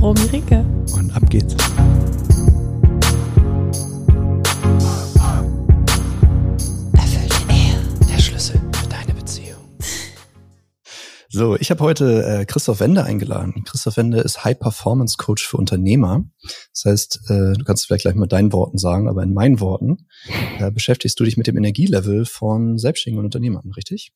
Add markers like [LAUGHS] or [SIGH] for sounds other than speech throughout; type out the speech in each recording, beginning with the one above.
Romy Ricke. Und ab geht's. So, ich habe heute äh, Christoph Wende eingeladen. Christoph Wende ist High Performance Coach für Unternehmer. Das heißt, äh, du kannst vielleicht gleich mit deinen Worten sagen, aber in meinen Worten äh, beschäftigst du dich mit dem Energielevel von Selbstständigen und Unternehmern, richtig?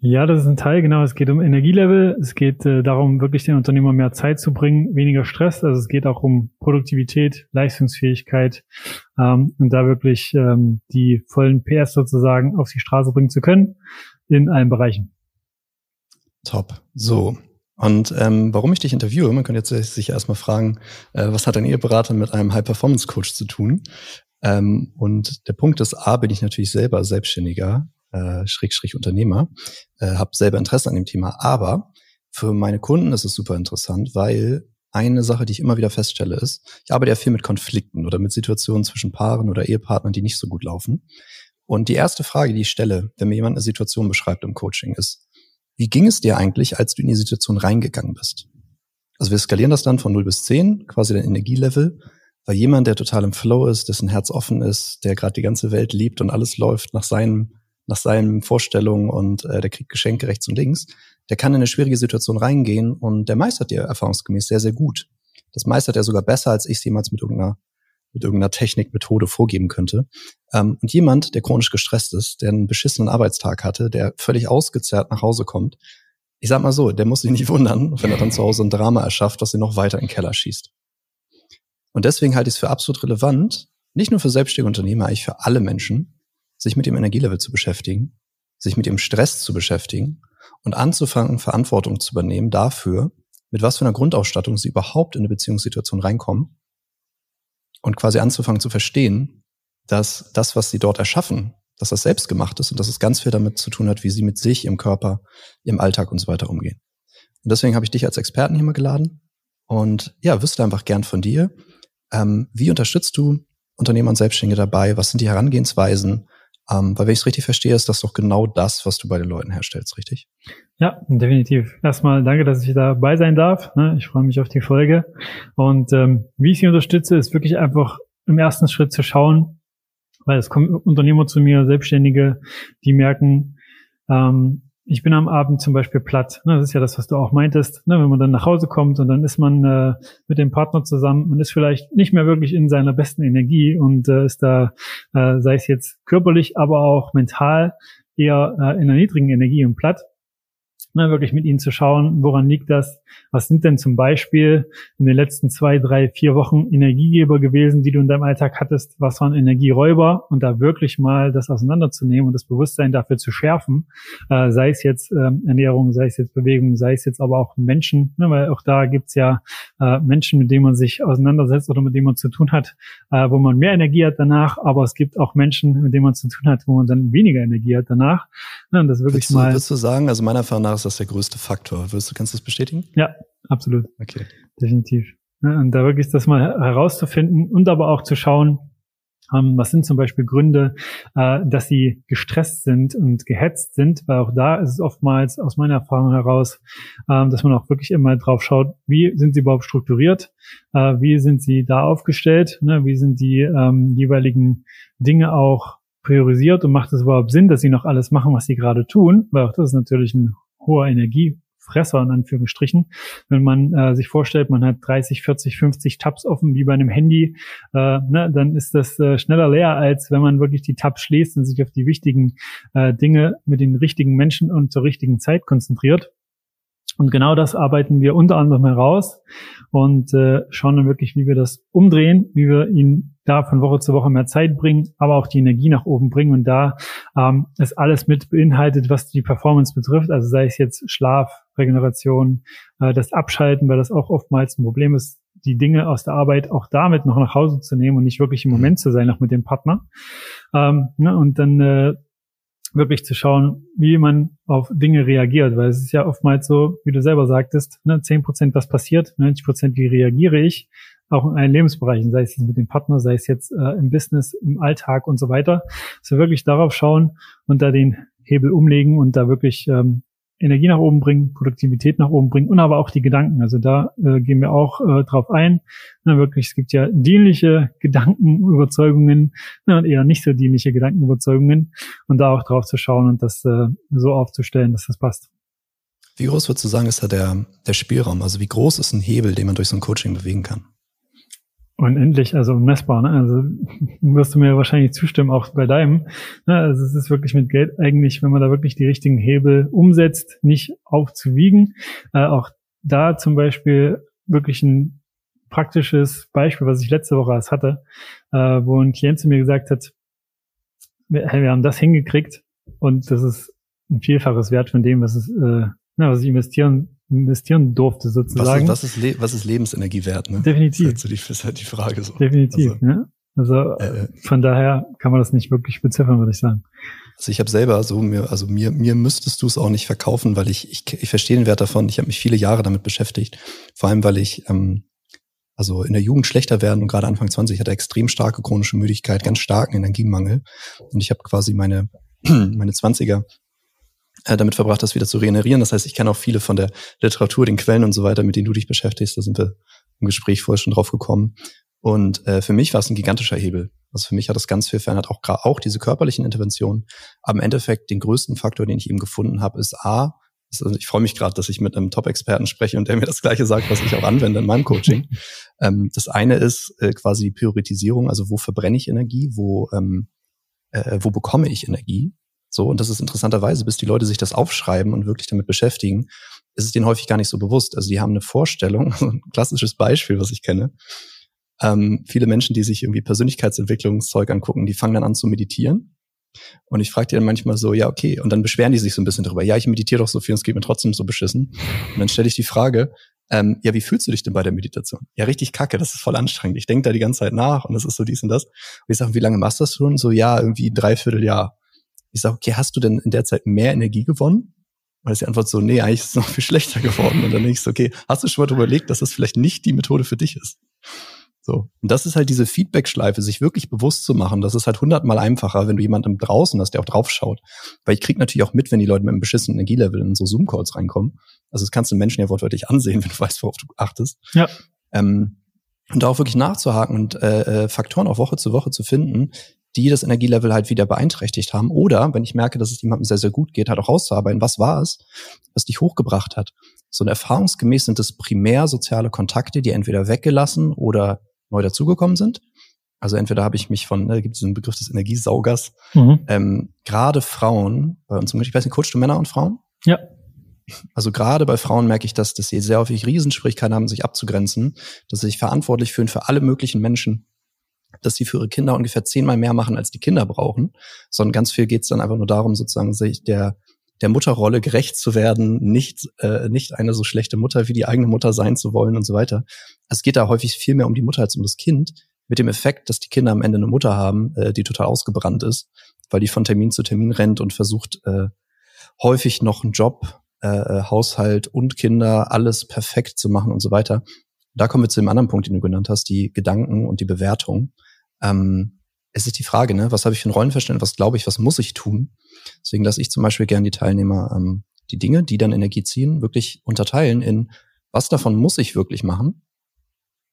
Ja, das ist ein Teil, genau. Es geht um Energielevel. Es geht äh, darum, wirklich den Unternehmer mehr Zeit zu bringen, weniger Stress. Also es geht auch um Produktivität, Leistungsfähigkeit ähm, und da wirklich ähm, die vollen PS sozusagen auf die Straße bringen zu können in allen Bereichen. Top. So. Und ähm, warum ich dich interviewe, man könnte jetzt sich erstmal fragen, äh, was hat ein Eheberater mit einem High-Performance-Coach zu tun? Ähm, und der Punkt ist, A, bin ich natürlich selber Selbstständiger, äh, Schrägstrich Unternehmer, äh, habe selber Interesse an dem Thema, aber für meine Kunden ist es super interessant, weil eine Sache, die ich immer wieder feststelle, ist, ich arbeite ja viel mit Konflikten oder mit Situationen zwischen Paaren oder Ehepartnern, die nicht so gut laufen. Und die erste Frage, die ich stelle, wenn mir jemand eine Situation beschreibt im Coaching, ist, wie ging es dir eigentlich, als du in die Situation reingegangen bist? Also wir skalieren das dann von 0 bis 10, quasi dein Energielevel, weil jemand, der total im Flow ist, dessen Herz offen ist, der gerade die ganze Welt liebt und alles läuft nach seinen, nach seinen Vorstellungen und äh, der kriegt Geschenke rechts und links, der kann in eine schwierige Situation reingehen und der meistert dir erfahrungsgemäß sehr, sehr gut. Das meistert er sogar besser, als ich es jemals mit irgendeiner mit irgendeiner Technik, Methode vorgeben könnte. Ähm, und jemand, der chronisch gestresst ist, der einen beschissenen Arbeitstag hatte, der völlig ausgezerrt nach Hause kommt, ich sag mal so, der muss sich nicht [LAUGHS] wundern, wenn er dann zu Hause ein Drama erschafft, was ihn noch weiter in den Keller schießt. Und deswegen halte ich es für absolut relevant, nicht nur für selbstständige Unternehmer, eigentlich für alle Menschen, sich mit dem Energielevel zu beschäftigen, sich mit dem Stress zu beschäftigen und anzufangen, Verantwortung zu übernehmen dafür, mit was für einer Grundausstattung sie überhaupt in eine Beziehungssituation reinkommen und quasi anzufangen zu verstehen, dass das, was sie dort erschaffen, dass das selbst gemacht ist und dass es ganz viel damit zu tun hat, wie sie mit sich, ihrem Körper, ihrem Alltag und so weiter umgehen. Und deswegen habe ich dich als Experten hier mal geladen und ja, wüsste einfach gern von dir, ähm, wie unterstützt du Unternehmer und Selbstständige dabei? Was sind die Herangehensweisen? Ähm, weil wenn ich es richtig verstehe, ist das doch genau das, was du bei den Leuten herstellst, richtig? Ja, definitiv. Erstmal danke, dass ich dabei sein darf. Ne? Ich freue mich auf die Folge. Und ähm, wie ich sie unterstütze, ist wirklich einfach im ersten Schritt zu schauen, weil es kommen Unternehmer zu mir, Selbstständige, die merken, ähm, ich bin am Abend zum Beispiel platt. Ne, das ist ja das, was du auch meintest. Ne, wenn man dann nach Hause kommt und dann ist man äh, mit dem Partner zusammen, man ist vielleicht nicht mehr wirklich in seiner besten Energie und äh, ist da, äh, sei es jetzt körperlich, aber auch mental eher äh, in einer niedrigen Energie und platt ne, wirklich mit ihnen zu schauen, woran liegt das? Was sind denn zum Beispiel in den letzten zwei, drei, vier Wochen Energiegeber gewesen, die du in deinem Alltag hattest? Was waren Energieräuber? Und da wirklich mal das auseinanderzunehmen und das Bewusstsein dafür zu schärfen, äh, sei es jetzt ähm, Ernährung, sei es jetzt Bewegung, sei es jetzt aber auch Menschen, ne, weil auch da gibt's ja äh, Menschen, mit denen man sich auseinandersetzt oder mit denen man zu tun hat, äh, wo man mehr Energie hat danach, aber es gibt auch Menschen, mit denen man zu tun hat, wo man dann weniger Energie hat danach. Ne, und das wirklich willst du, mal. Würdest du sagen, also meiner Erfahrung nach ist das der größte Faktor. Würdest du, kannst du das bestätigen? Ja, absolut. Okay. Definitiv. Und da wirklich das mal herauszufinden und aber auch zu schauen, ähm, was sind zum Beispiel Gründe, äh, dass sie gestresst sind und gehetzt sind, weil auch da ist es oftmals aus meiner Erfahrung heraus, ähm, dass man auch wirklich immer drauf schaut, wie sind sie überhaupt strukturiert, äh, wie sind sie da aufgestellt, ne, wie sind die ähm, jeweiligen Dinge auch priorisiert und macht es überhaupt Sinn, dass sie noch alles machen, was sie gerade tun, weil auch das ist natürlich ein hoher Energiefresser in Anführungsstrichen. Wenn man äh, sich vorstellt, man hat 30, 40, 50 Tabs offen wie bei einem Handy, äh, ne, dann ist das äh, schneller leer, als wenn man wirklich die Tabs schließt und sich auf die wichtigen äh, Dinge mit den richtigen Menschen und zur richtigen Zeit konzentriert. Und genau das arbeiten wir unter anderem heraus und äh, schauen dann wirklich, wie wir das umdrehen, wie wir ihn da von Woche zu Woche mehr Zeit bringen, aber auch die Energie nach oben bringen. Und da ähm, ist alles mit beinhaltet, was die Performance betrifft. Also sei es jetzt Schlaf, Regeneration, äh, das Abschalten, weil das auch oftmals ein Problem ist, die Dinge aus der Arbeit auch damit noch nach Hause zu nehmen und nicht wirklich im Moment zu sein, auch mit dem Partner. Ähm, ne, und dann äh, wirklich zu schauen, wie man auf Dinge reagiert, weil es ist ja oftmals so, wie du selber sagtest, ne, 10 Prozent was passiert, 90 Prozent wie reagiere ich, auch in allen Lebensbereichen, sei es jetzt mit dem Partner, sei es jetzt äh, im Business, im Alltag und so weiter. Also wirklich darauf schauen und da den Hebel umlegen und da wirklich ähm, Energie nach oben bringen, Produktivität nach oben bringen und aber auch die Gedanken. Also da äh, gehen wir auch äh, drauf ein. Na, wirklich, es gibt ja dienliche Gedankenüberzeugungen na, und eher nicht so dienliche Gedankenüberzeugungen und da auch drauf zu schauen und das äh, so aufzustellen, dass das passt. Wie groß würdest du sagen, ist da der, der Spielraum? Also wie groß ist ein Hebel, den man durch so ein Coaching bewegen kann? Unendlich, also messbar. Ne? Also [LAUGHS] wirst du mir wahrscheinlich zustimmen, auch bei deinem. Ne? Also es ist wirklich mit Geld eigentlich, wenn man da wirklich die richtigen Hebel umsetzt, nicht aufzuwiegen. Äh, auch da zum Beispiel wirklich ein praktisches Beispiel, was ich letzte Woche erst hatte, äh, wo ein Klient zu mir gesagt hat, wir, hey, wir haben das hingekriegt und das ist ein Vielfaches Wert von dem, was es, äh, na, was ich investieren investieren durfte sozusagen. Was ist, was ist, was ist Lebensenergie wert? Ne? Definitiv. Das ist, halt, das ist halt die Frage so. Definitiv. Also, ja. also äh, äh, von daher kann man das nicht wirklich beziffern, würde ich sagen. Also ich habe selber so mir, also mir mir müsstest du es auch nicht verkaufen, weil ich ich, ich verstehe den Wert davon. Ich habe mich viele Jahre damit beschäftigt, vor allem weil ich ähm, also in der Jugend schlechter werden und gerade Anfang 20 hatte extrem starke chronische Müdigkeit, ganz starken Energiemangel und ich habe quasi meine [CLEARS THROAT] meine 20er äh, damit verbracht, das wieder zu regenerieren. Das heißt, ich kenne auch viele von der Literatur, den Quellen und so weiter, mit denen du dich beschäftigst. Da sind wir im Gespräch vorher schon drauf gekommen. Und äh, für mich war es ein gigantischer Hebel. Also für mich hat das ganz viel verändert, auch, auch diese körperlichen Interventionen. Aber im Endeffekt den größten Faktor, den ich eben gefunden habe, ist A, also ich freue mich gerade, dass ich mit einem Top-Experten spreche und der mir das Gleiche sagt, was ich auch anwende in meinem Coaching. [LAUGHS] ähm, das eine ist äh, quasi die Priorisierung, also wo verbrenne ich Energie, wo, ähm, äh, wo bekomme ich Energie so, und das ist interessanterweise, bis die Leute sich das aufschreiben und wirklich damit beschäftigen, ist es denen häufig gar nicht so bewusst. Also die haben eine Vorstellung, [LAUGHS] ein klassisches Beispiel, was ich kenne. Ähm, viele Menschen, die sich irgendwie Persönlichkeitsentwicklungszeug angucken, die fangen dann an zu meditieren. Und ich frage die dann manchmal so, ja, okay, und dann beschweren die sich so ein bisschen drüber. Ja, ich meditiere doch so viel und es geht mir trotzdem so beschissen. Und dann stelle ich die Frage, ähm, ja, wie fühlst du dich denn bei der Meditation? Ja, richtig kacke, das ist voll anstrengend. Ich denke da die ganze Zeit nach und das ist so dies und das. Und ich sage, wie lange machst du das schon? So, ja, irgendwie ein Dreivierteljahr. Ich sage, okay, hast du denn in der Zeit mehr Energie gewonnen? Und ist die Antwort so, nee, eigentlich ist es noch viel schlechter geworden. Und dann denke ich so, okay, hast du schon mal darüber überlegt, dass das vielleicht nicht die Methode für dich ist? So. Und das ist halt diese Feedback-Schleife, sich wirklich bewusst zu machen. Das ist halt hundertmal einfacher, wenn du jemanden draußen hast, der auch drauf schaut. Weil ich krieg natürlich auch mit, wenn die Leute mit einem beschissenen Energielevel in so Zoom-Calls reinkommen. Also das kannst du Menschen ja wortwörtlich ansehen, [LAUGHS] wenn du weißt, worauf du achtest. Ja. Ähm, und da auch wirklich nachzuhaken und äh, äh Faktoren auch Woche zu Woche zu finden, die das Energielevel halt wieder beeinträchtigt haben. Oder wenn ich merke, dass es jemandem sehr, sehr gut geht, halt auch rauszuarbeiten, was war es, was dich hochgebracht hat. So und erfahrungsgemäß sind es primär soziale Kontakte, die entweder weggelassen oder neu dazugekommen sind. Also entweder habe ich mich von, ne, gibt es diesen Begriff des Energiesaugers, mhm. ähm, gerade Frauen, bei uns, ich weiß nicht, coachst du Männer und Frauen? Ja. Also gerade bei Frauen merke ich, dass, dass sie sehr häufig Riesenschwierigkeiten haben, sich abzugrenzen, dass sie sich verantwortlich fühlen für alle möglichen Menschen dass sie für ihre Kinder ungefähr zehnmal mehr machen, als die Kinder brauchen, sondern ganz viel geht es dann einfach nur darum, sozusagen sich der der Mutterrolle gerecht zu werden, nicht äh, nicht eine so schlechte Mutter wie die eigene Mutter sein zu wollen und so weiter. Es geht da häufig viel mehr um die Mutter als um das Kind, mit dem Effekt, dass die Kinder am Ende eine Mutter haben, äh, die total ausgebrannt ist, weil die von Termin zu Termin rennt und versucht äh, häufig noch einen Job, äh, äh Haushalt und Kinder alles perfekt zu machen und so weiter. Da kommen wir zu dem anderen Punkt, den du genannt hast, die Gedanken und die Bewertung. Ähm, es ist die Frage, ne, was habe ich für ein Rollenverständnis, was glaube ich, was muss ich tun? Deswegen lasse ich zum Beispiel gerne die Teilnehmer ähm, die Dinge, die dann Energie ziehen, wirklich unterteilen in, was davon muss ich wirklich machen?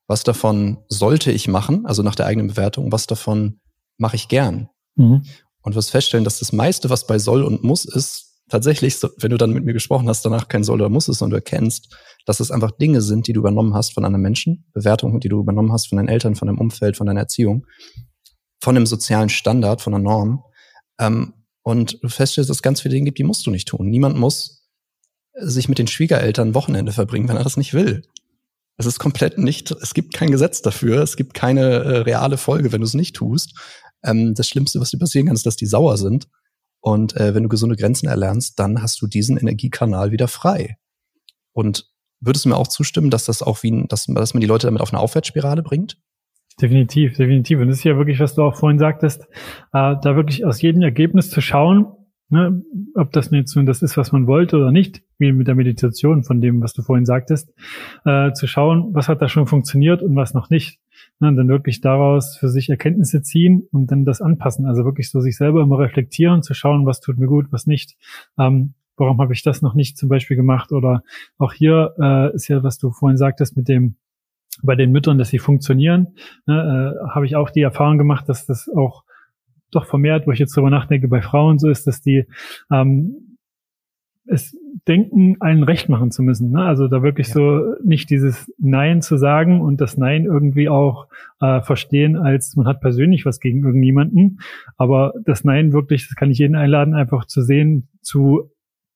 Was davon sollte ich machen, also nach der eigenen Bewertung, was davon mache ich gern? Mhm. Und was feststellen, dass das meiste, was bei soll und muss ist, tatsächlich, wenn du dann mit mir gesprochen hast, danach kein soll oder muss ist und du erkennst, dass es einfach Dinge sind, die du übernommen hast von anderen Menschen, Bewertungen, die du übernommen hast von deinen Eltern, von deinem Umfeld, von deiner Erziehung, von einem sozialen Standard, von einer Norm. Ähm, und du feststellst, dass es ganz viele Dinge gibt, die musst du nicht tun. Niemand muss sich mit den Schwiegereltern Wochenende verbringen, wenn er das nicht will. Es ist komplett nicht, es gibt kein Gesetz dafür, es gibt keine äh, reale Folge, wenn du es nicht tust. Ähm, das Schlimmste, was dir passieren kann, ist, dass die sauer sind. Und äh, wenn du gesunde Grenzen erlernst, dann hast du diesen Energiekanal wieder frei. Und würdest du mir auch zustimmen, dass das auch wie, dass, dass man die Leute damit auf eine Aufwärtsspirale bringt? Definitiv, definitiv. Und das ist ja wirklich, was du auch vorhin sagtest, äh, da wirklich aus jedem Ergebnis zu schauen, ne, ob das jetzt nun das ist, was man wollte oder nicht, wie mit der Meditation von dem, was du vorhin sagtest, äh, zu schauen, was hat da schon funktioniert und was noch nicht. Ne, und dann wirklich daraus für sich Erkenntnisse ziehen und dann das anpassen. Also wirklich so sich selber immer reflektieren, zu schauen, was tut mir gut, was nicht. Ähm, warum habe ich das noch nicht zum Beispiel gemacht? Oder auch hier äh, ist ja, was du vorhin sagtest mit dem bei den Müttern, dass sie funktionieren, ne, äh, habe ich auch die Erfahrung gemacht, dass das auch doch vermehrt, wo ich jetzt drüber nachdenke, bei Frauen so ist, dass die ähm, es denken, allen recht machen zu müssen. Ne? Also da wirklich ja. so nicht dieses Nein zu sagen und das Nein irgendwie auch äh, verstehen, als man hat persönlich was gegen irgendjemanden. Aber das Nein wirklich, das kann ich jeden einladen, einfach zu sehen, zu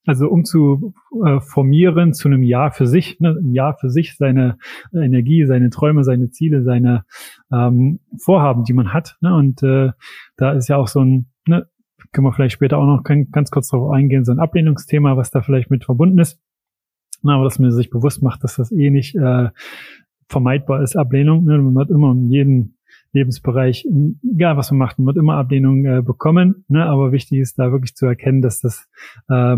also um zu äh, formieren zu einem Jahr für sich, ne, ein Jahr für sich, seine Energie, seine Träume, seine Ziele, seine ähm, Vorhaben, die man hat. Ne? Und äh, da ist ja auch so ein, ne, können wir vielleicht später auch noch ganz kurz darauf eingehen, so ein Ablehnungsthema, was da vielleicht mit verbunden ist. Aber dass man sich bewusst macht, dass das eh nicht äh, vermeidbar ist, Ablehnung. Ne? Man hat immer in jedem Lebensbereich, egal was man macht, man wird immer Ablehnung äh, bekommen. Ne? Aber wichtig ist da wirklich zu erkennen, dass das äh,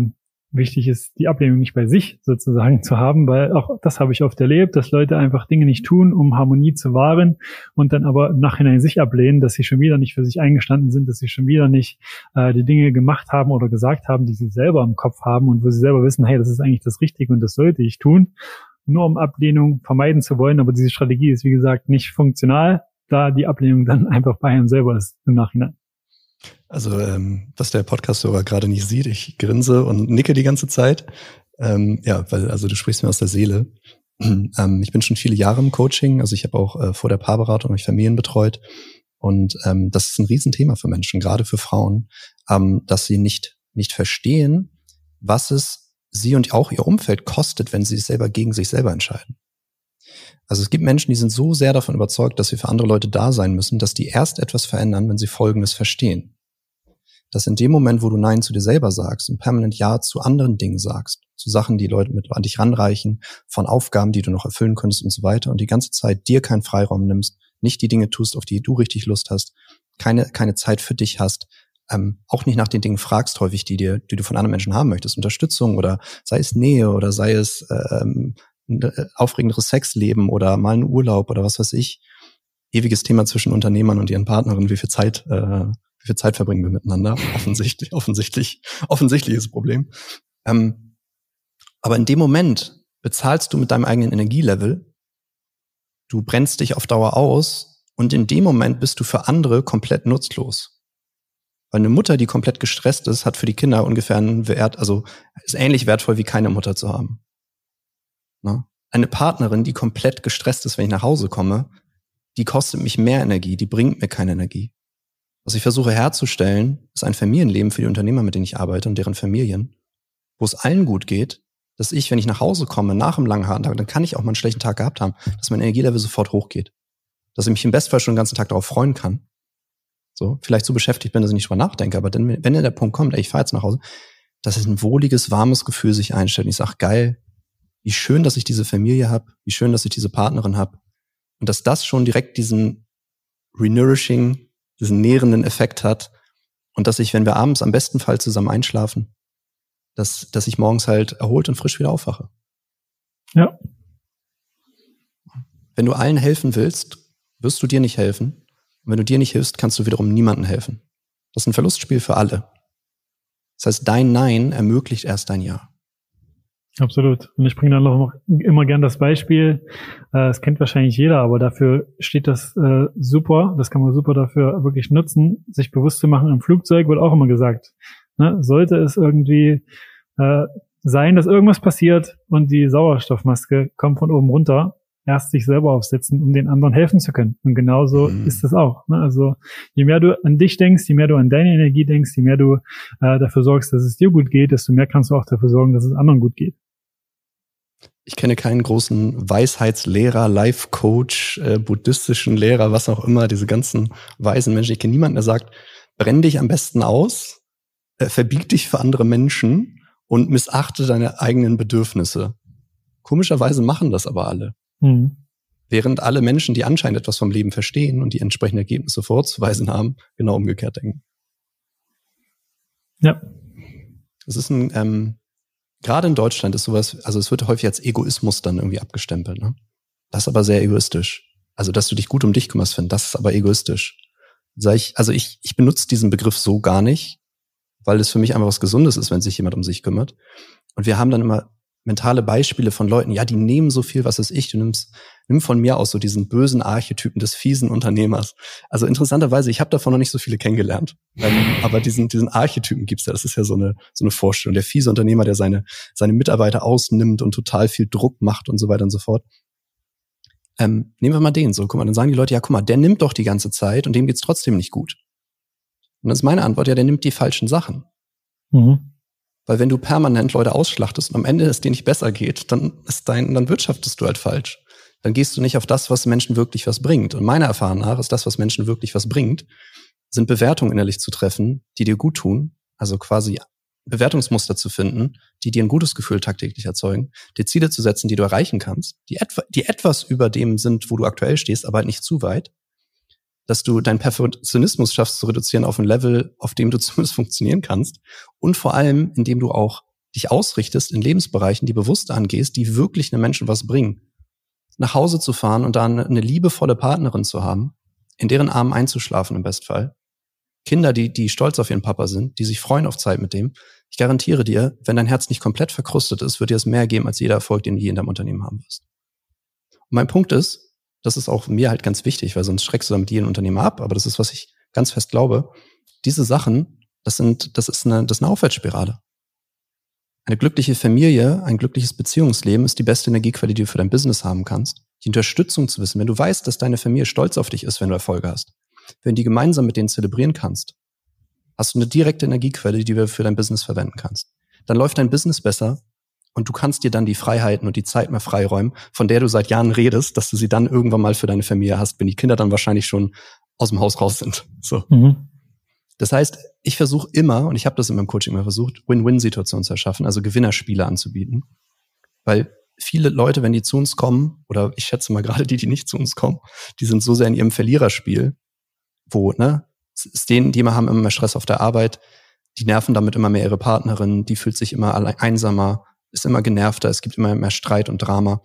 wichtig ist, die Ablehnung nicht bei sich sozusagen zu haben, weil auch das habe ich oft erlebt, dass Leute einfach Dinge nicht tun, um Harmonie zu wahren und dann aber im Nachhinein sich ablehnen, dass sie schon wieder nicht für sich eingestanden sind, dass sie schon wieder nicht äh, die Dinge gemacht haben oder gesagt haben, die sie selber im Kopf haben und wo sie selber wissen, hey, das ist eigentlich das Richtige und das sollte ich tun, nur um Ablehnung vermeiden zu wollen. Aber diese Strategie ist, wie gesagt, nicht funktional, da die Ablehnung dann [LAUGHS] einfach bei einem selber ist im Nachhinein. Also ähm, was der Podcast-Hörer gerade nicht sieht, ich grinse und nicke die ganze Zeit. Ähm, ja, weil also du sprichst mir aus der Seele. [CLEARS THROAT] ähm, ich bin schon viele Jahre im Coaching, also ich habe auch äh, vor der Paarberatung ich Familien betreut und ähm, das ist ein Riesenthema für Menschen, gerade für Frauen, ähm, dass sie nicht nicht verstehen, was es sie und auch ihr Umfeld kostet, wenn sie es selber gegen sich selber entscheiden. Also es gibt Menschen, die sind so sehr davon überzeugt, dass sie für andere Leute da sein müssen, dass die erst etwas verändern, wenn sie Folgendes verstehen. Dass in dem Moment, wo du Nein zu dir selber sagst und permanent Ja zu anderen Dingen sagst, zu Sachen, die Leute mit an dich ranreichen, von Aufgaben, die du noch erfüllen könntest und so weiter und die ganze Zeit dir keinen Freiraum nimmst, nicht die Dinge tust, auf die du richtig Lust hast, keine, keine Zeit für dich hast, ähm, auch nicht nach den Dingen fragst häufig, die dir, die du von anderen Menschen haben möchtest, Unterstützung oder sei es Nähe oder sei es ähm, äh, aufregenderes Sexleben oder mal einen Urlaub oder was weiß ich. Ewiges Thema zwischen Unternehmern und ihren Partnerinnen, wie viel Zeit, äh, wie viel Zeit verbringen wir miteinander? [LAUGHS] Offensichtlich, offensichtlich, offensichtliches Problem. Ähm, aber in dem Moment bezahlst du mit deinem eigenen Energielevel, du brennst dich auf Dauer aus und in dem Moment bist du für andere komplett nutzlos. Weil eine Mutter, die komplett gestresst ist, hat für die Kinder ungefähr einen Wert, also ist ähnlich wertvoll wie keine Mutter zu haben. Ne? Eine Partnerin, die komplett gestresst ist, wenn ich nach Hause komme, die kostet mich mehr Energie, die bringt mir keine Energie. Was ich versuche herzustellen, ist ein Familienleben für die Unternehmer, mit denen ich arbeite und deren Familien, wo es allen gut geht, dass ich, wenn ich nach Hause komme, nach einem langen harten Tag, dann kann ich auch mal einen schlechten Tag gehabt haben, dass mein Energielevel sofort hochgeht. Dass ich mich im Bestfall schon den ganzen Tag darauf freuen kann. So, vielleicht so beschäftigt bin, dass ich nicht drüber nachdenke, aber dann, wenn der Punkt kommt, ey, ich fahre jetzt nach Hause, dass ein wohliges, warmes Gefühl sich einstellt. Und ich sage, geil, wie schön, dass ich diese Familie habe, wie schön, dass ich diese Partnerin habe und dass das schon direkt diesen renourishing, diesen nährenden Effekt hat und dass ich, wenn wir abends am besten Fall zusammen einschlafen, dass, dass ich morgens halt erholt und frisch wieder aufwache. Ja. Wenn du allen helfen willst, wirst du dir nicht helfen. Und wenn du dir nicht hilfst, kannst du wiederum niemandem helfen. Das ist ein Verlustspiel für alle. Das heißt, dein Nein ermöglicht erst dein Ja. Absolut. Und ich bringe dann noch immer gern das Beispiel. Äh, das kennt wahrscheinlich jeder, aber dafür steht das äh, super. Das kann man super dafür wirklich nutzen, sich bewusst zu machen. Im Flugzeug wird auch immer gesagt, ne, sollte es irgendwie äh, sein, dass irgendwas passiert und die Sauerstoffmaske kommt von oben runter, erst sich selber aufsetzen, um den anderen helfen zu können. Und genauso mhm. ist es auch. Ne? Also je mehr du an dich denkst, je mehr du an deine Energie denkst, je mehr du äh, dafür sorgst, dass es dir gut geht, desto mehr kannst du auch dafür sorgen, dass es anderen gut geht. Ich kenne keinen großen Weisheitslehrer, Life-Coach, äh, buddhistischen Lehrer, was auch immer, diese ganzen weisen Menschen. Ich kenne niemanden, der sagt, brenn dich am besten aus, äh, verbieg dich für andere Menschen und missachte deine eigenen Bedürfnisse. Komischerweise machen das aber alle. Mhm. Während alle Menschen, die anscheinend etwas vom Leben verstehen und die entsprechenden Ergebnisse vorzuweisen haben, genau umgekehrt denken. Ja. Es ist ein, ähm, gerade in Deutschland ist sowas, also es wird häufig als Egoismus dann irgendwie abgestempelt. Ne? Das ist aber sehr egoistisch. Also, dass du dich gut um dich kümmerst, finde, das ist aber egoistisch. Sag ich, also ich, ich benutze diesen Begriff so gar nicht, weil es für mich einfach was Gesundes ist, wenn sich jemand um sich kümmert. Und wir haben dann immer mentale Beispiele von Leuten, ja, die nehmen so viel, was ist ich, du nimmst, nimm von mir aus so diesen bösen Archetypen des fiesen Unternehmers. Also interessanterweise, ich habe davon noch nicht so viele kennengelernt, ähm, aber diesen, diesen Archetypen gibt's ja, das ist ja so eine, so eine Vorstellung. Der fiese Unternehmer, der seine, seine Mitarbeiter ausnimmt und total viel Druck macht und so weiter und so fort. Ähm, nehmen wir mal den so, guck mal, dann sagen die Leute, ja, guck mal, der nimmt doch die ganze Zeit und dem geht's trotzdem nicht gut. Und dann ist meine Antwort, ja, der nimmt die falschen Sachen. Mhm. Weil wenn du permanent Leute ausschlachtest und am Ende es dir nicht besser geht, dann ist dein, dann wirtschaftest du halt falsch. Dann gehst du nicht auf das, was Menschen wirklich was bringt. Und meiner Erfahrung nach ist das, was Menschen wirklich was bringt, sind Bewertungen innerlich zu treffen, die dir gut tun. Also quasi Bewertungsmuster zu finden, die dir ein gutes Gefühl tagtäglich erzeugen, dir Ziele zu setzen, die du erreichen kannst, die, etwa, die etwas über dem sind, wo du aktuell stehst, aber halt nicht zu weit dass du deinen Perfektionismus schaffst zu reduzieren auf ein Level, auf dem du [LAUGHS] zumindest funktionieren kannst. Und vor allem, indem du auch dich ausrichtest in Lebensbereichen, die bewusst angehst, die wirklich einem Menschen was bringen. Nach Hause zu fahren und dann eine liebevolle Partnerin zu haben, in deren Armen einzuschlafen im Bestfall. Kinder, die, die stolz auf ihren Papa sind, die sich freuen auf Zeit mit dem. Ich garantiere dir, wenn dein Herz nicht komplett verkrustet ist, wird dir es mehr geben als jeder Erfolg, den du je in deinem Unternehmen haben wirst. Und mein Punkt ist, das ist auch mir halt ganz wichtig, weil sonst schreckst du damit jeden Unternehmer ab. Aber das ist, was ich ganz fest glaube. Diese Sachen, das sind, das ist eine, das ist eine Aufwärtsspirale. Eine glückliche Familie, ein glückliches Beziehungsleben ist die beste Energiequelle, die du für dein Business haben kannst. Die Unterstützung zu wissen, wenn du weißt, dass deine Familie stolz auf dich ist, wenn du Erfolge hast, wenn du die gemeinsam mit denen zelebrieren kannst, hast du eine direkte Energiequelle, die du für dein Business verwenden kannst. Dann läuft dein Business besser, und du kannst dir dann die Freiheiten und die Zeit mehr freiräumen, von der du seit Jahren redest, dass du sie dann irgendwann mal für deine Familie hast, wenn die Kinder dann wahrscheinlich schon aus dem Haus raus sind. So. Mhm. Das heißt, ich versuche immer, und ich habe das in meinem Coaching immer versucht, Win-Win-Situationen zu erschaffen, also Gewinnerspiele anzubieten. Weil viele Leute, wenn die zu uns kommen, oder ich schätze mal gerade die, die nicht zu uns kommen, die sind so sehr in ihrem Verliererspiel, wo, ne, es denen, die immer haben immer mehr Stress auf der Arbeit, die nerven damit immer mehr ihre Partnerin, die fühlt sich immer einsamer, ist immer genervter, es gibt immer mehr Streit und Drama.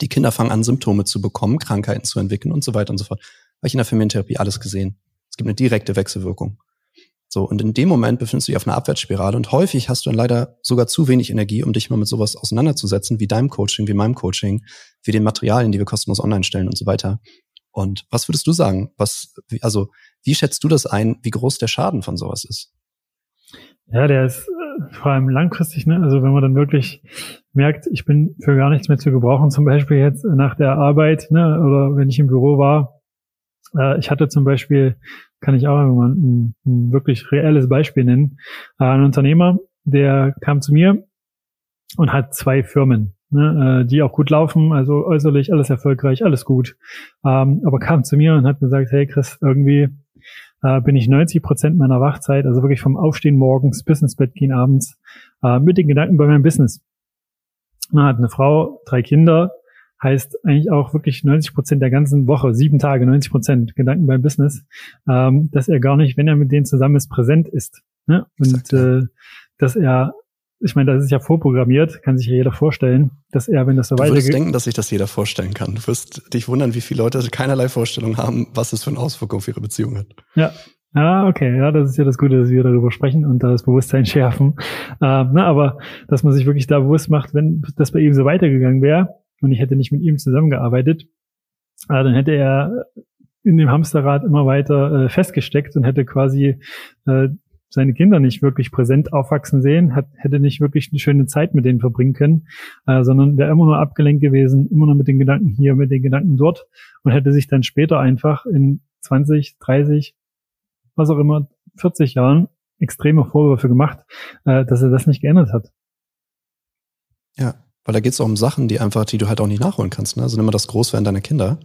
Die Kinder fangen an, Symptome zu bekommen, Krankheiten zu entwickeln und so weiter und so fort. Habe ich in der Familientherapie alles gesehen. Es gibt eine direkte Wechselwirkung. So, und in dem Moment befindest du dich auf einer Abwärtsspirale und häufig hast du dann leider sogar zu wenig Energie, um dich mal mit sowas auseinanderzusetzen, wie deinem Coaching, wie meinem Coaching, wie den Materialien, die wir kostenlos online stellen und so weiter. Und was würdest du sagen? Was, also, wie schätzt du das ein, wie groß der Schaden von sowas ist? Ja, der ist vor allem langfristig, ne? Also wenn man dann wirklich merkt, ich bin für gar nichts mehr zu gebrauchen, zum Beispiel jetzt nach der Arbeit, ne? Oder wenn ich im Büro war. Äh, ich hatte zum Beispiel, kann ich auch mal ein, ein wirklich reelles Beispiel nennen, äh, ein Unternehmer, der kam zu mir und hat zwei Firmen, ne, äh, die auch gut laufen, also äußerlich alles erfolgreich, alles gut. Ähm, aber kam zu mir und hat gesagt, hey Chris, irgendwie äh, bin ich 90 Prozent meiner Wachzeit, also wirklich vom Aufstehen morgens bis ins Bett gehen abends, äh, mit den Gedanken bei meinem Business. Man hat eine Frau, drei Kinder, heißt eigentlich auch wirklich 90 Prozent der ganzen Woche, sieben Tage, 90 Prozent Gedanken beim Business, ähm, dass er gar nicht, wenn er mit denen zusammen ist, präsent ist. Ne? Und äh, dass er ich meine, das ist ja vorprogrammiert, kann sich ja jeder vorstellen, dass er, wenn das so weitergeht. Du würdest denken, dass sich das jeder vorstellen kann. Du wirst dich wundern, wie viele Leute keinerlei Vorstellung haben, was es für eine Auswirkung auf ihre Beziehung hat. Ja. Ah, okay, ja, das ist ja das Gute, dass wir darüber sprechen und da das Bewusstsein [LAUGHS] schärfen. Ähm, na, aber dass man sich wirklich da bewusst macht, wenn das bei ihm so weitergegangen wäre und ich hätte nicht mit ihm zusammengearbeitet, äh, dann hätte er in dem Hamsterrad immer weiter äh, festgesteckt und hätte quasi äh, seine Kinder nicht wirklich präsent aufwachsen sehen, hat, hätte nicht wirklich eine schöne Zeit mit denen verbringen können, äh, sondern wäre immer nur abgelenkt gewesen, immer nur mit den Gedanken hier, mit den Gedanken dort und hätte sich dann später einfach in 20, 30, was auch immer, 40 Jahren extreme Vorwürfe gemacht, äh, dass er das nicht geändert hat. Ja, weil da geht es auch um Sachen, die einfach, die du halt auch nicht nachholen kannst. Ne? Also nimm mal das Großwerden deiner Kinder.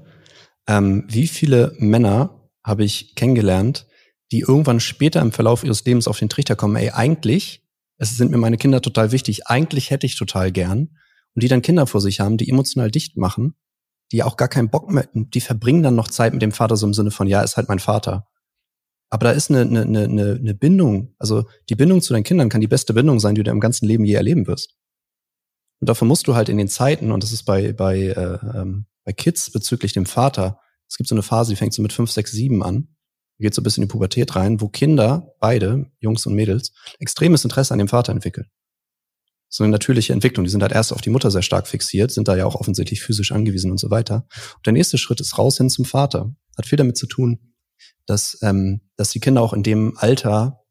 Ähm, wie viele Männer habe ich kennengelernt, die irgendwann später im Verlauf ihres Lebens auf den Trichter kommen, ey, eigentlich, es sind mir meine Kinder total wichtig, eigentlich hätte ich total gern. und die dann Kinder vor sich haben, die emotional dicht machen, die auch gar keinen Bock mehr, die verbringen dann noch Zeit mit dem Vater so im Sinne von, ja, ist halt mein Vater. Aber da ist eine, eine, eine, eine Bindung, also die Bindung zu deinen Kindern kann die beste Bindung sein, die du im ganzen Leben je erleben wirst. Und dafür musst du halt in den Zeiten, und das ist bei, bei, äh, ähm, bei Kids bezüglich dem Vater, es gibt so eine Phase, die fängt so mit fünf, sechs, sieben an, geht so ein bisschen in die Pubertät rein, wo Kinder, beide, Jungs und Mädels, extremes Interesse an dem Vater entwickeln. So eine natürliche Entwicklung. Die sind halt erst auf die Mutter sehr stark fixiert, sind da ja auch offensichtlich physisch angewiesen und so weiter. Und der nächste Schritt ist raus hin zum Vater. Hat viel damit zu tun, dass, ähm, dass die Kinder auch in dem Alter,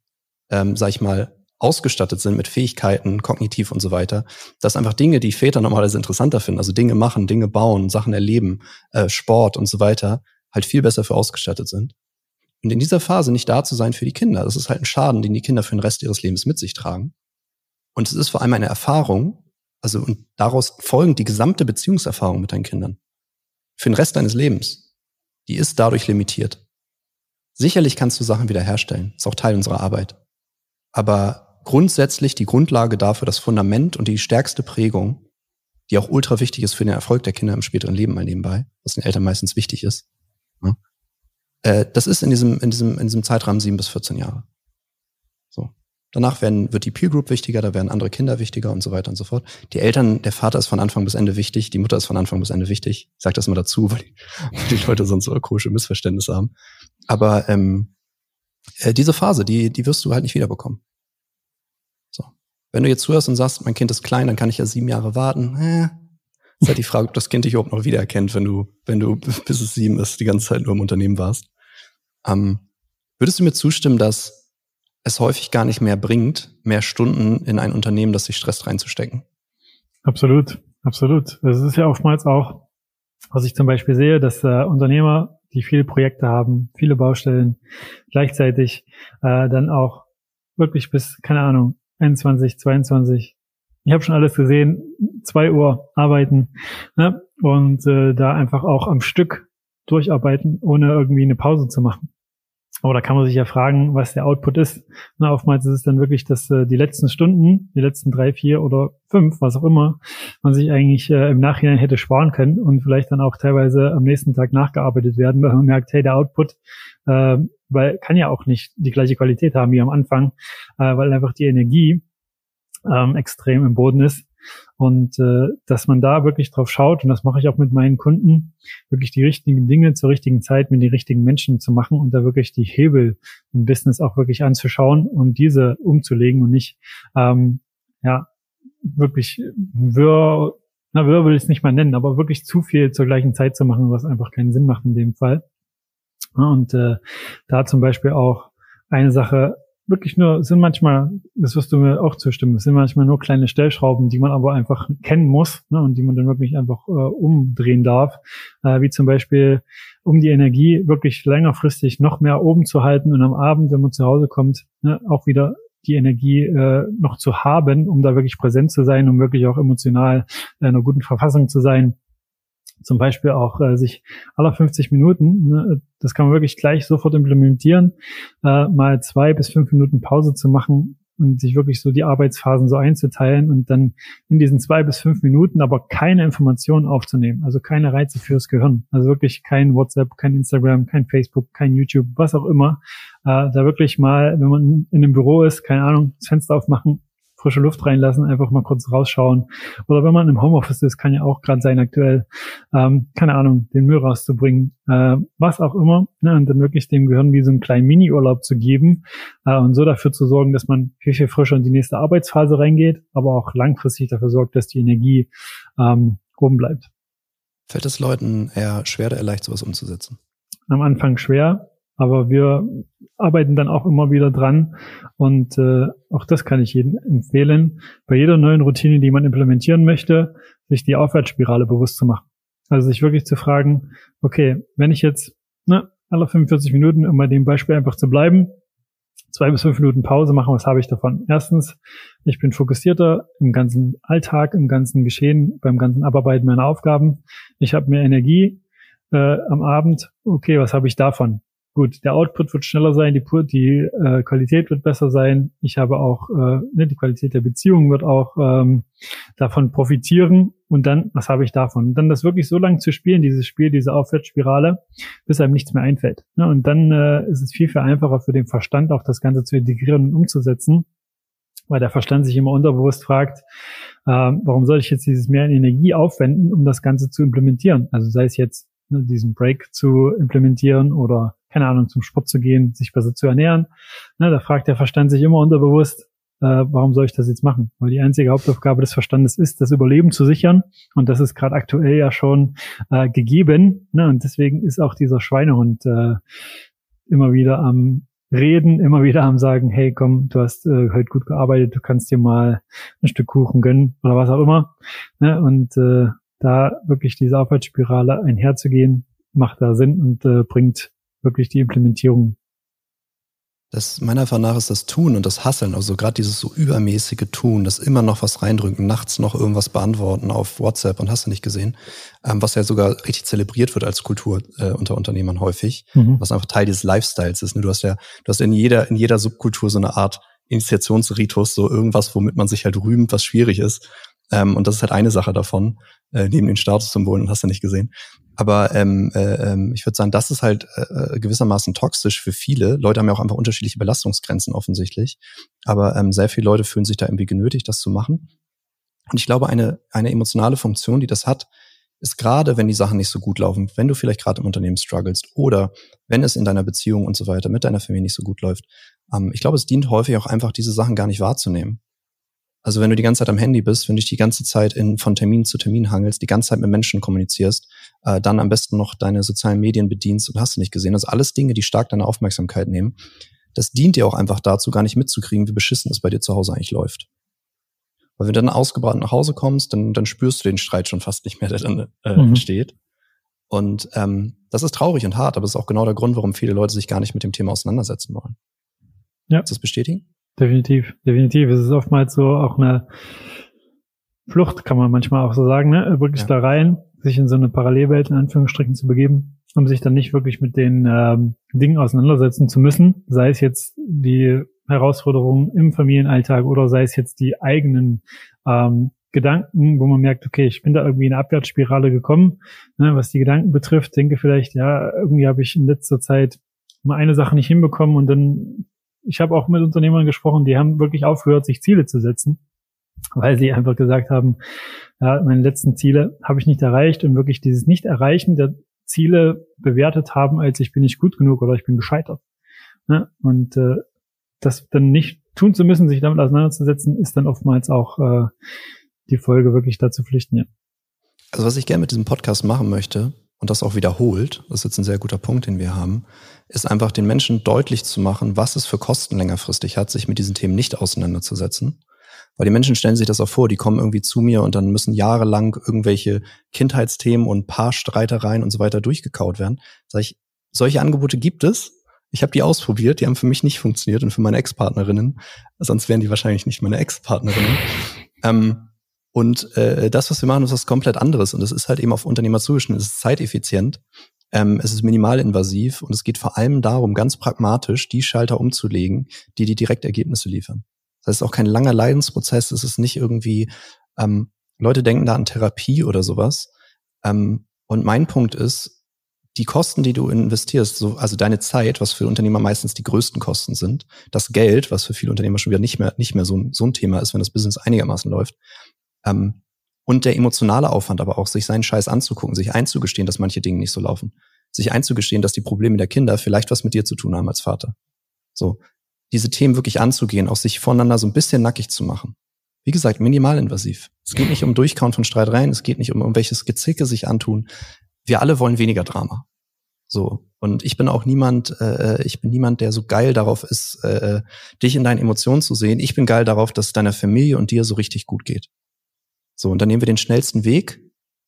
ähm, sag ich mal, ausgestattet sind mit Fähigkeiten, kognitiv und so weiter, dass einfach Dinge, die Väter normalerweise interessanter finden, also Dinge machen, Dinge bauen, Sachen erleben, äh, Sport und so weiter, halt viel besser für ausgestattet sind. Und in dieser Phase nicht da zu sein für die Kinder, das ist halt ein Schaden, den die Kinder für den Rest ihres Lebens mit sich tragen. Und es ist vor allem eine Erfahrung, also und daraus folgend die gesamte Beziehungserfahrung mit deinen Kindern. Für den Rest deines Lebens. Die ist dadurch limitiert. Sicherlich kannst du Sachen wiederherstellen. Ist auch Teil unserer Arbeit. Aber grundsätzlich die Grundlage dafür, das Fundament und die stärkste Prägung, die auch ultra wichtig ist für den Erfolg der Kinder im späteren Leben mal nebenbei, was den Eltern meistens wichtig ist. Äh, das ist in diesem, in diesem, in diesem Zeitrahmen sieben bis 14 Jahre. Danach werden, wird die Peer Group wichtiger, da werden andere Kinder wichtiger und so weiter und so fort. Die Eltern, der Vater ist von Anfang bis Ende wichtig, die Mutter ist von Anfang bis Ende wichtig. Ich sage das mal dazu, weil die, weil die Leute sonst so komische Missverständnisse haben. Aber ähm, äh, diese Phase, die, die wirst du halt nicht wiederbekommen. So. Wenn du jetzt zuhörst und sagst, mein Kind ist klein, dann kann ich ja sieben Jahre warten. Äh, ist halt die Frage, ob das Kind dich überhaupt noch wiedererkennt, wenn du, wenn du bis es sieben ist, die ganze Zeit nur im Unternehmen warst. Ähm, würdest du mir zustimmen, dass es häufig gar nicht mehr bringt, mehr Stunden in ein Unternehmen, das sich stresst, reinzustecken. Absolut, absolut. Das ist ja oftmals auch, was ich zum Beispiel sehe, dass äh, Unternehmer, die viele Projekte haben, viele Baustellen, gleichzeitig äh, dann auch wirklich bis, keine Ahnung, 21, 22, ich habe schon alles gesehen, zwei Uhr arbeiten ne? und äh, da einfach auch am Stück durcharbeiten, ohne irgendwie eine Pause zu machen. Aber da kann man sich ja fragen, was der Output ist. Na, oftmals ist es dann wirklich, dass äh, die letzten Stunden, die letzten drei, vier oder fünf, was auch immer, man sich eigentlich äh, im Nachhinein hätte sparen können und vielleicht dann auch teilweise am nächsten Tag nachgearbeitet werden, weil man merkt, hey, der Output, äh, weil kann ja auch nicht die gleiche Qualität haben wie am Anfang, äh, weil einfach die Energie ähm, extrem im Boden ist. Und äh, dass man da wirklich drauf schaut, und das mache ich auch mit meinen Kunden, wirklich die richtigen Dinge zur richtigen Zeit mit den richtigen Menschen zu machen und da wirklich die Hebel im Business auch wirklich anzuschauen und diese umzulegen und nicht ähm, ja wirklich wirr, na wirr will ich es nicht mal nennen, aber wirklich zu viel zur gleichen Zeit zu machen, was einfach keinen Sinn macht in dem Fall. Und äh, da zum Beispiel auch eine Sache wirklich nur, sind manchmal, das wirst du mir auch zustimmen, es sind manchmal nur kleine Stellschrauben, die man aber einfach kennen muss ne, und die man dann wirklich einfach äh, umdrehen darf, äh, wie zum Beispiel, um die Energie wirklich längerfristig noch mehr oben zu halten und am Abend, wenn man zu Hause kommt, ne, auch wieder die Energie äh, noch zu haben, um da wirklich präsent zu sein, um wirklich auch emotional in einer guten Verfassung zu sein zum Beispiel auch äh, sich aller 50 Minuten, ne, das kann man wirklich gleich sofort implementieren, äh, mal zwei bis fünf Minuten Pause zu machen und sich wirklich so die Arbeitsphasen so einzuteilen und dann in diesen zwei bis fünf Minuten aber keine Informationen aufzunehmen, also keine Reize fürs Gehirn, also wirklich kein WhatsApp, kein Instagram, kein Facebook, kein YouTube, was auch immer, äh, da wirklich mal, wenn man in einem Büro ist, keine Ahnung, das Fenster aufmachen, frische Luft reinlassen, einfach mal kurz rausschauen. Oder wenn man im Homeoffice ist, kann ja auch gerade sein aktuell, ähm, keine Ahnung, den Müll rauszubringen, äh, was auch immer. Ne, und dann wirklich dem Gehirn wie so einen kleinen Mini-Urlaub zu geben äh, und so dafür zu sorgen, dass man viel, viel frischer in die nächste Arbeitsphase reingeht, aber auch langfristig dafür sorgt, dass die Energie ähm, oben bleibt. Fällt es Leuten eher schwer oder eher leicht, sowas umzusetzen? Am Anfang schwer, aber wir arbeiten dann auch immer wieder dran. Und äh, auch das kann ich jedem empfehlen, bei jeder neuen Routine, die man implementieren möchte, sich die Aufwärtsspirale bewusst zu machen. Also sich wirklich zu fragen, okay, wenn ich jetzt ne, alle 45 Minuten, um bei dem Beispiel einfach zu bleiben, zwei bis fünf Minuten Pause machen, was habe ich davon? Erstens, ich bin fokussierter im ganzen Alltag, im ganzen Geschehen, beim ganzen Abarbeiten meiner Aufgaben. Ich habe mehr Energie äh, am Abend. Okay, was habe ich davon? Gut, der Output wird schneller sein, die, die äh, Qualität wird besser sein. Ich habe auch, äh, ne, die Qualität der Beziehung wird auch ähm, davon profitieren. und dann, was habe ich davon? Und dann das wirklich so lange zu spielen, dieses Spiel, diese Aufwärtsspirale, bis einem nichts mehr einfällt. Ne? Und dann äh, ist es viel, viel einfacher für den Verstand auch das Ganze zu integrieren und umzusetzen, weil der Verstand sich immer unterbewusst fragt, äh, warum soll ich jetzt dieses mehr Energie aufwenden, um das Ganze zu implementieren? Also sei es jetzt ne, diesen Break zu implementieren oder keine Ahnung, zum Sport zu gehen, sich besser zu ernähren. Ne, da fragt der Verstand sich immer unterbewusst, äh, warum soll ich das jetzt machen? Weil die einzige Hauptaufgabe des Verstandes ist, das Überleben zu sichern. Und das ist gerade aktuell ja schon äh, gegeben. Ne? Und deswegen ist auch dieser Schweinehund äh, immer wieder am Reden, immer wieder am sagen, hey, komm, du hast äh, heute gut gearbeitet, du kannst dir mal ein Stück Kuchen gönnen oder was auch immer. Ne? Und äh, da wirklich diese Aufwärtsspirale einherzugehen, macht da Sinn und äh, bringt wirklich die Implementierung das, meiner Erfahrung nach ist das Tun und das Hasseln, also gerade dieses so übermäßige Tun, das immer noch was reindrücken, nachts noch irgendwas beantworten auf WhatsApp und hast du nicht gesehen, ähm, was ja sogar richtig zelebriert wird als Kultur äh, unter Unternehmern häufig, mhm. was einfach Teil dieses Lifestyles ist. Ne? Du hast ja, du hast in jeder, in jeder Subkultur so eine Art Initiationsritus, so irgendwas, womit man sich halt rühmt, was schwierig ist. Ähm, und das ist halt eine Sache davon, äh, neben den Statussymbolen, hast du nicht gesehen. Aber ähm, äh, ähm, ich würde sagen, das ist halt äh, äh, gewissermaßen toxisch für viele. Leute haben ja auch einfach unterschiedliche Belastungsgrenzen offensichtlich. Aber ähm, sehr viele Leute fühlen sich da irgendwie genötigt, das zu machen. Und ich glaube, eine, eine emotionale Funktion, die das hat, ist gerade, wenn die Sachen nicht so gut laufen, wenn du vielleicht gerade im Unternehmen strugglest oder wenn es in deiner Beziehung und so weiter mit deiner Familie nicht so gut läuft. Ähm, ich glaube, es dient häufig auch einfach, diese Sachen gar nicht wahrzunehmen. Also wenn du die ganze Zeit am Handy bist, wenn du dich die ganze Zeit in, von Termin zu Termin hangelst, die ganze Zeit mit Menschen kommunizierst, äh, dann am besten noch deine sozialen Medien bedienst und hast du nicht gesehen. Also alles Dinge, die stark deine Aufmerksamkeit nehmen. Das dient dir auch einfach dazu, gar nicht mitzukriegen, wie beschissen es bei dir zu Hause eigentlich läuft. Weil wenn du dann ausgebrannt nach Hause kommst, dann, dann spürst du den Streit schon fast nicht mehr, der dann äh, mhm. entsteht. Und ähm, das ist traurig und hart, aber es ist auch genau der Grund, warum viele Leute sich gar nicht mit dem Thema auseinandersetzen wollen. Ja. Ist das bestätigen? Definitiv, definitiv. Es ist oftmals so auch eine Flucht, kann man manchmal auch so sagen, ne? Wirklich ja. da rein, sich in so eine Parallelwelt in Anführungsstrichen zu begeben, um sich dann nicht wirklich mit den ähm, Dingen auseinandersetzen zu müssen, sei es jetzt die Herausforderungen im Familienalltag oder sei es jetzt die eigenen ähm, Gedanken, wo man merkt, okay, ich bin da irgendwie in eine Abwärtsspirale gekommen, ne, was die Gedanken betrifft, denke vielleicht, ja, irgendwie habe ich in letzter Zeit mal eine Sache nicht hinbekommen und dann ich habe auch mit Unternehmern gesprochen, die haben wirklich aufgehört, sich Ziele zu setzen, weil sie einfach gesagt haben, ja, meine letzten Ziele habe ich nicht erreicht und wirklich dieses Nicht-Erreichen der Ziele bewertet haben, als ich bin nicht gut genug oder ich bin gescheitert. Ja, und äh, das dann nicht tun zu müssen, sich damit auseinanderzusetzen, ist dann oftmals auch äh, die Folge wirklich dazu pflichten. Ja. Also was ich gerne mit diesem Podcast machen möchte, und das auch wiederholt, das ist jetzt ein sehr guter Punkt, den wir haben, ist einfach den Menschen deutlich zu machen, was es für Kosten längerfristig hat, sich mit diesen Themen nicht auseinanderzusetzen. Weil die Menschen stellen sich das auch vor, die kommen irgendwie zu mir und dann müssen jahrelang irgendwelche Kindheitsthemen und Paarstreitereien und so weiter durchgekaut werden. Sag ich, solche Angebote gibt es. Ich habe die ausprobiert, die haben für mich nicht funktioniert und für meine Ex-Partnerinnen. Sonst wären die wahrscheinlich nicht meine Ex-Partnerinnen. ähm, und äh, das, was wir machen, ist was komplett anderes. Und es ist halt eben auf Unternehmer zugeschnitten. Es ist zeiteffizient. Ähm, es ist minimalinvasiv und es geht vor allem darum, ganz pragmatisch die Schalter umzulegen, die die Direktergebnisse liefern. Das ist auch kein langer Leidensprozess. Es ist nicht irgendwie, ähm, Leute denken da an Therapie oder sowas. Ähm, und mein Punkt ist, die Kosten, die du investierst, so, also deine Zeit, was für Unternehmer meistens die größten Kosten sind, das Geld, was für viele Unternehmer schon wieder nicht mehr, nicht mehr so, so ein Thema ist, wenn das Business einigermaßen läuft, ähm, und der emotionale Aufwand aber auch, sich seinen Scheiß anzugucken, sich einzugestehen, dass manche Dinge nicht so laufen. Sich einzugestehen, dass die Probleme der Kinder vielleicht was mit dir zu tun haben als Vater. So. Diese Themen wirklich anzugehen, auch sich voneinander so ein bisschen nackig zu machen. Wie gesagt, minimalinvasiv. Es geht nicht um Durchkauen von Streitereien, es geht nicht um irgendwelches Gezicke sich antun. Wir alle wollen weniger Drama. So. Und ich bin auch niemand, äh, ich bin niemand, der so geil darauf ist, äh, dich in deinen Emotionen zu sehen. Ich bin geil darauf, dass es deiner Familie und dir so richtig gut geht. So, und dann nehmen wir den schnellsten Weg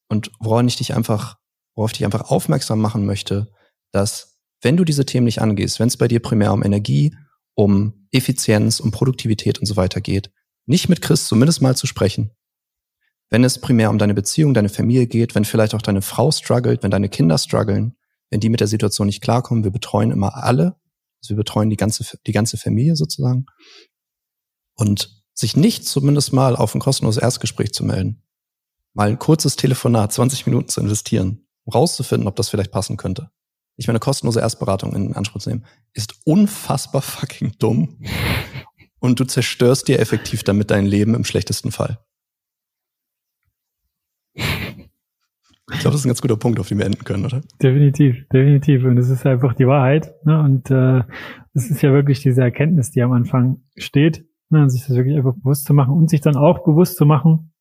und worauf ich dich einfach, worauf ich dich einfach aufmerksam machen möchte, dass wenn du diese Themen nicht angehst, wenn es bei dir primär um Energie, um Effizienz, um Produktivität und so weiter geht, nicht mit Chris zumindest mal zu sprechen. Wenn es primär um deine Beziehung, deine Familie geht, wenn vielleicht auch deine Frau struggelt, wenn deine Kinder strugglen, wenn die mit der Situation nicht klarkommen, wir betreuen immer alle, also wir betreuen die ganze, die ganze Familie sozusagen. Und sich nicht zumindest mal auf ein kostenloses Erstgespräch zu melden. mal ein kurzes Telefonat, 20 Minuten zu investieren, um rauszufinden, ob das vielleicht passen könnte. Ich meine, kostenlose Erstberatung in Anspruch zu nehmen, ist unfassbar fucking dumm. Und du zerstörst dir effektiv damit dein Leben im schlechtesten Fall. Ich glaube, das ist ein ganz guter Punkt, auf den wir enden können, oder? Definitiv, definitiv. Und es ist einfach die Wahrheit. Ne? Und äh, es ist ja wirklich diese Erkenntnis, die am Anfang steht, ne? sich das wirklich einfach bewusst zu machen und sich dann auch bewusst zu machen,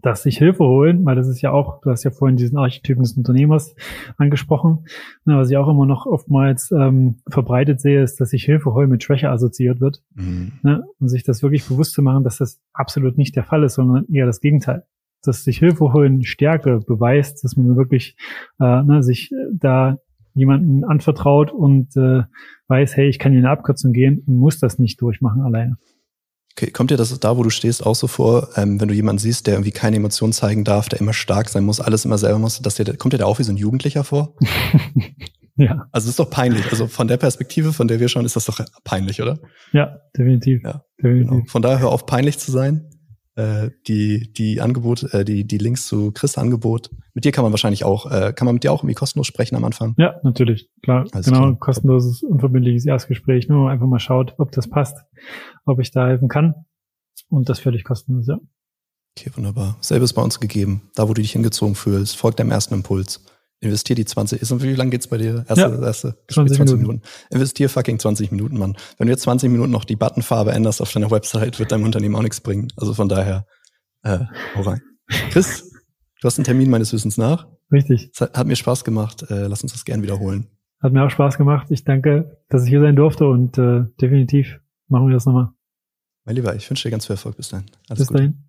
dass sich Hilfe holen, weil das ist ja auch, du hast ja vorhin diesen Archetypen des Unternehmers angesprochen, ne, was ich auch immer noch oftmals ähm, verbreitet sehe, ist, dass sich Hilfe holen mit Schwäche assoziiert wird. Mhm. Ne, und sich das wirklich bewusst zu machen, dass das absolut nicht der Fall ist, sondern eher das Gegenteil dass sich Hilfe holen Stärke beweist, dass man wirklich äh, ne, sich da jemanden anvertraut und äh, weiß, hey, ich kann hier eine Abkürzung gehen und muss das nicht durchmachen alleine. Okay, kommt dir das da, wo du stehst, auch so vor, ähm, wenn du jemanden siehst, der irgendwie keine Emotionen zeigen darf, der immer stark sein muss, alles immer selber muss, dass dir, kommt dir da auch wie so ein Jugendlicher vor? [LAUGHS] ja. Also es ist doch peinlich. Also von der Perspektive, von der wir schauen, ist das doch peinlich, oder? Ja, definitiv. Ja, definitiv. Genau. Von daher hör auf, peinlich zu sein äh, die, die Angebote, äh, die, die Links zu Chris Angebot. Mit dir kann man wahrscheinlich auch, äh, kann man mit dir auch irgendwie kostenlos sprechen am Anfang? Ja, natürlich, klar. Also genau, klar. kostenloses, unverbindliches Erstgespräch, nur einfach mal schaut, ob das passt, ob ich da helfen kann. Und das völlig kostenlos, ja. Okay, wunderbar. Selbes bei uns gegeben. Da, wo du dich hingezogen fühlst, folgt deinem ersten Impuls investier die 20, ist, wie lange geht's bei dir? Erste, ja, erste 20, 20 Minuten. Minuten. Investier fucking 20 Minuten, Mann. Wenn du jetzt 20 Minuten noch die Buttonfarbe änderst auf deiner Website, wird deinem Unternehmen auch nichts bringen. Also von daher, äh, hau rein. Chris, du hast einen Termin meines Wissens nach. Richtig. Es hat, hat mir Spaß gemacht. Äh, lass uns das gern wiederholen. Hat mir auch Spaß gemacht. Ich danke, dass ich hier sein durfte und äh, definitiv machen wir das nochmal. Mein Lieber, ich wünsche dir ganz viel Erfolg. Bis dahin. Alles Bis dahin.